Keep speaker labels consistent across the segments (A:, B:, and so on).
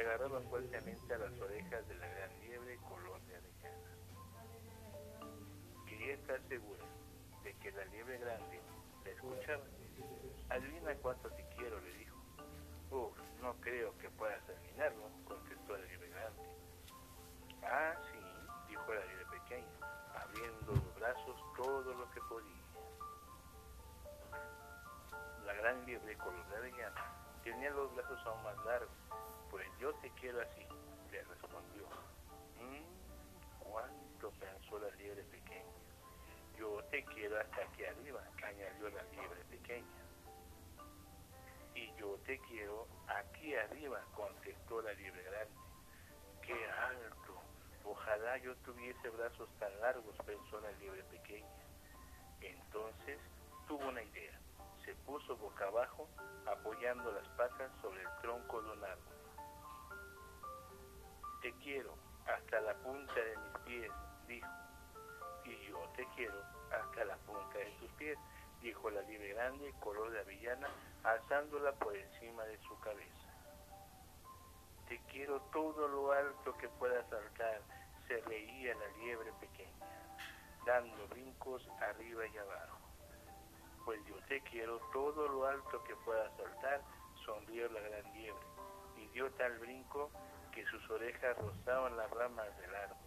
A: agarraba fuertemente a las orejas de la gran liebre color de avellana. Quería estar segura de que la liebre grande la escuchaba. Adivina cuánto te quiero, le dijo. Uf, no creo que puedas adivinarlo, contestó la liebre grande. Ah, sí, dijo la liebre pequeña, abriendo los brazos todo lo que podía. La gran liebre color de avellana tenía los brazos aún más largos. Pues yo te quiero así, le respondió. Mmm, cuánto pensó la liebre pequeña. Yo te quiero hasta aquí arriba, añadió la liebre pequeña. Y yo te quiero aquí arriba, contestó la liebre grande. ¡Qué alto! Ojalá yo tuviese brazos tan largos, pensó la liebre pequeña. Entonces tuvo una idea se puso boca abajo, apoyando las patas sobre Te quiero hasta la punta de mis pies, dijo. Y yo te quiero hasta la punta de tus pies, dijo la liebre grande, color de avellana, alzándola por encima de su cabeza. Te quiero todo lo alto que pueda saltar, se reía la liebre pequeña, dando brincos arriba y abajo pues yo te quiero todo lo alto que pueda saltar, sonrió la gran liebre, dio tal brinco que sus orejas rozaban las ramas del árbol.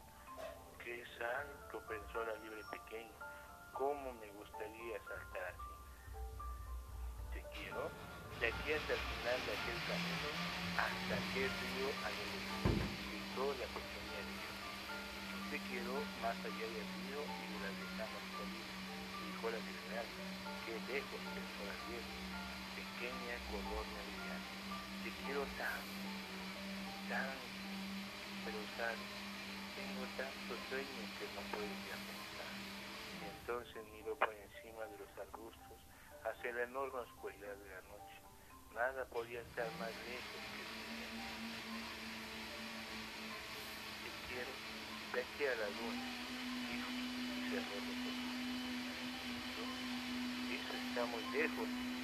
A: ¡Qué salto! pensó la liebre pequeña, ¿cómo me gustaría saltar así? Te quiero de aquí hasta el final de aquel camino, hasta aquel río alegre, gritó la pequeña liebre. Te quiero más allá del río pero sabes, tengo tantos sueños que no puedo ya pensar. Entonces miró por encima de los arbustos hacia la enorme oscuridad de la noche. Nada podía estar más lejos que el Te quiero de aquí a la luna, dijo y cerró los ojos está muy lejos